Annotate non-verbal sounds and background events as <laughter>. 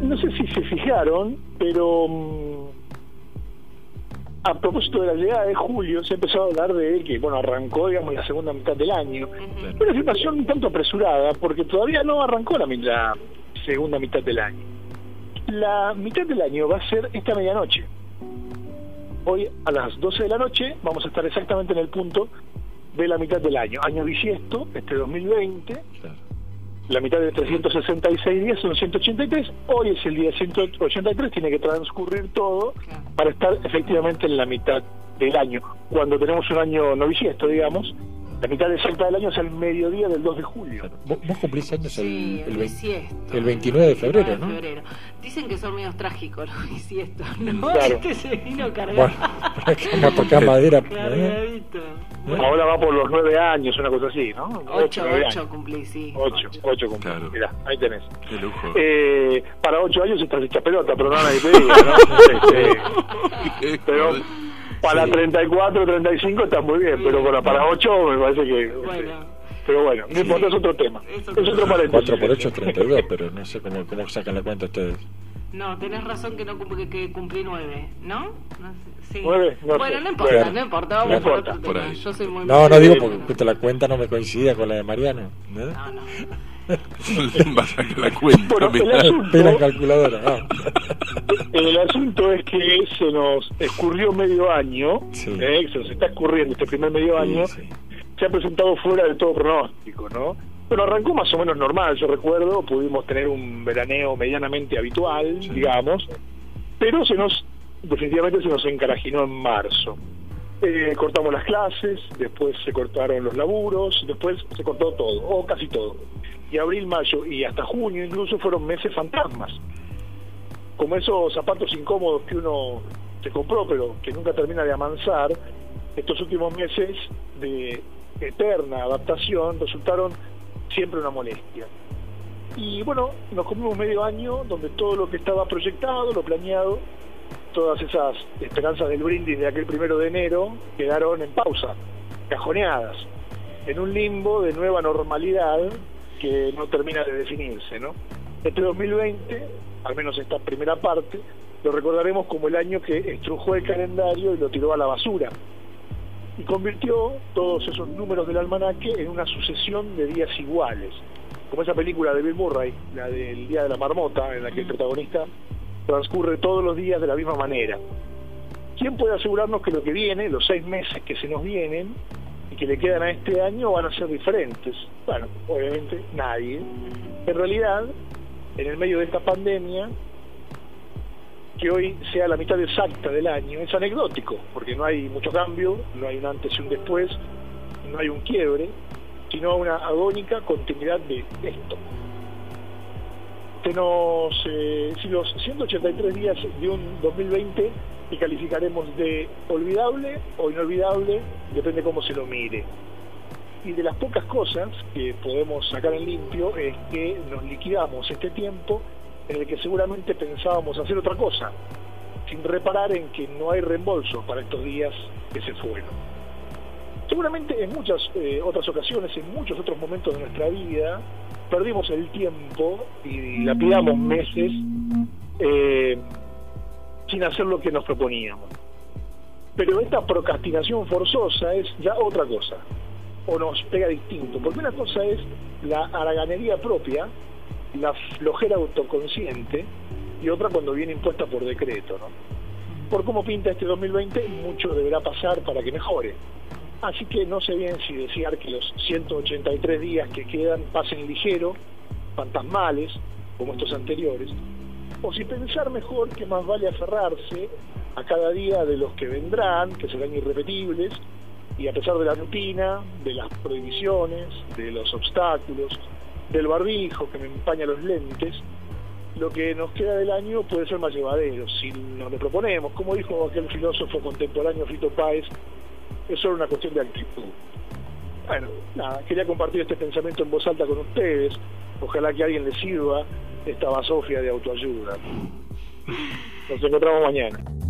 no sé si se fijaron, pero mm, a propósito de la llegada de julio, se empezó a hablar de que, bueno, arrancó, digamos, la segunda mitad del año. Una afirmación un tanto apresurada, porque todavía no arrancó la, la segunda mitad del año. La mitad del año va a ser esta medianoche. Hoy a las 12 de la noche vamos a estar exactamente en el punto de la mitad del año. Año bisiesto, este 2020. La mitad de 366 días son 183. Hoy es el día 183, tiene que transcurrir todo para estar efectivamente en la mitad del año. Cuando tenemos un año no bisiesto, digamos, la mitad exacta del año es el mediodía del 2 de julio. Vos, cumplís años el, el, el, 29 de febrero, ¿no? Dicen que son medios trágicos los bisiestos, ¿no? Claro. <laughs> Este se vino cargado. Bueno, <laughs> a tocar madera. Ahora va por los 9 años, una cosa así, ¿no? 8, 8 cumplí, sí. 8, 8 cumplí. Claro. Mirá, ahí tenés. Qué lujo. Eh, para 8 años estás hecha pelota, pero no nadie te diga, ¿no? <laughs> este, pero para 34, 35 está muy bien, pero para, para 8 me parece que... Bueno. Pero bueno, no importa, es otro tema. Es otro paréntesis. 4 por 8 es 32, pero no sé cómo, cómo sacan la cuenta ustedes. No, tenés razón que no que, que cumplí 9, ¿no? no sé, sí. 9, no bueno, no importa, bueno, no importa, vamos no por otro tema. Yo soy muy No, no digo porque justo la cuenta no me coincidía con la de Mariano. No, no. no. <laughs> Va a sacar la cuenta. Bueno, el asunto, calculadora. No. El asunto es que se nos escurrió medio año, eh, se nos está escurriendo este primer medio año, se ha presentado fuera de todo pronóstico, ¿no? Bueno, arrancó más o menos normal, yo recuerdo, pudimos tener un veraneo medianamente habitual, digamos, pero se nos, definitivamente se nos encarajinó en marzo. Eh, cortamos las clases, después se cortaron los laburos, después se cortó todo, o casi todo. Y abril, mayo y hasta junio incluso fueron meses fantasmas. Como esos zapatos incómodos que uno se compró pero que nunca termina de amansar, estos últimos meses de eterna adaptación resultaron siempre una molestia. Y bueno, nos comimos medio año donde todo lo que estaba proyectado, lo planeado, todas esas esperanzas del brindis de aquel primero de enero quedaron en pausa, cajoneadas, en un limbo de nueva normalidad que no termina de definirse, ¿no? Este 2020, al menos esta primera parte, lo recordaremos como el año que estrujó el calendario y lo tiró a la basura y convirtió todos esos números del almanaque en una sucesión de días iguales, como esa película de Bill Murray, la del Día de la Marmota, en la que el protagonista transcurre todos los días de la misma manera. ¿Quién puede asegurarnos que lo que viene, los seis meses que se nos vienen y que le quedan a este año, van a ser diferentes? Bueno, obviamente nadie. En realidad, en el medio de esta pandemia, que hoy sea la mitad exacta del año es anecdótico, porque no hay mucho cambio, no hay un antes y un después, no hay un quiebre, sino una agónica continuidad de esto. Nos, eh, si los 183 días de un 2020 que calificaremos de olvidable o inolvidable, depende cómo se lo mire. Y de las pocas cosas que podemos sacar en limpio es que nos liquidamos este tiempo en el que seguramente pensábamos hacer otra cosa, sin reparar en que no hay reembolso para estos días que se fueron. Seguramente en muchas eh, otras ocasiones, en muchos otros momentos de nuestra vida, perdimos el tiempo y lapidamos meses eh, sin hacer lo que nos proponíamos. Pero esta procrastinación forzosa es ya otra cosa, o nos pega distinto, porque una cosa es la haraganería propia, la flojera autoconsciente y otra cuando viene impuesta por decreto. ¿no? Por cómo pinta este 2020, mucho deberá pasar para que mejore. Así que no sé bien si desear que los 183 días que quedan pasen ligero, fantasmales, como estos anteriores, o si pensar mejor que más vale aferrarse a cada día de los que vendrán, que serán irrepetibles, y a pesar de la rutina, de las prohibiciones, de los obstáculos, del barbijo que me empaña los lentes, lo que nos queda del año puede ser más llevadero si nos lo proponemos. Como dijo aquel filósofo contemporáneo Fito Páez, es solo una cuestión de actitud. Bueno, nada, quería compartir este pensamiento en voz alta con ustedes. Ojalá que a alguien le sirva esta basofia de autoayuda. Nos encontramos mañana.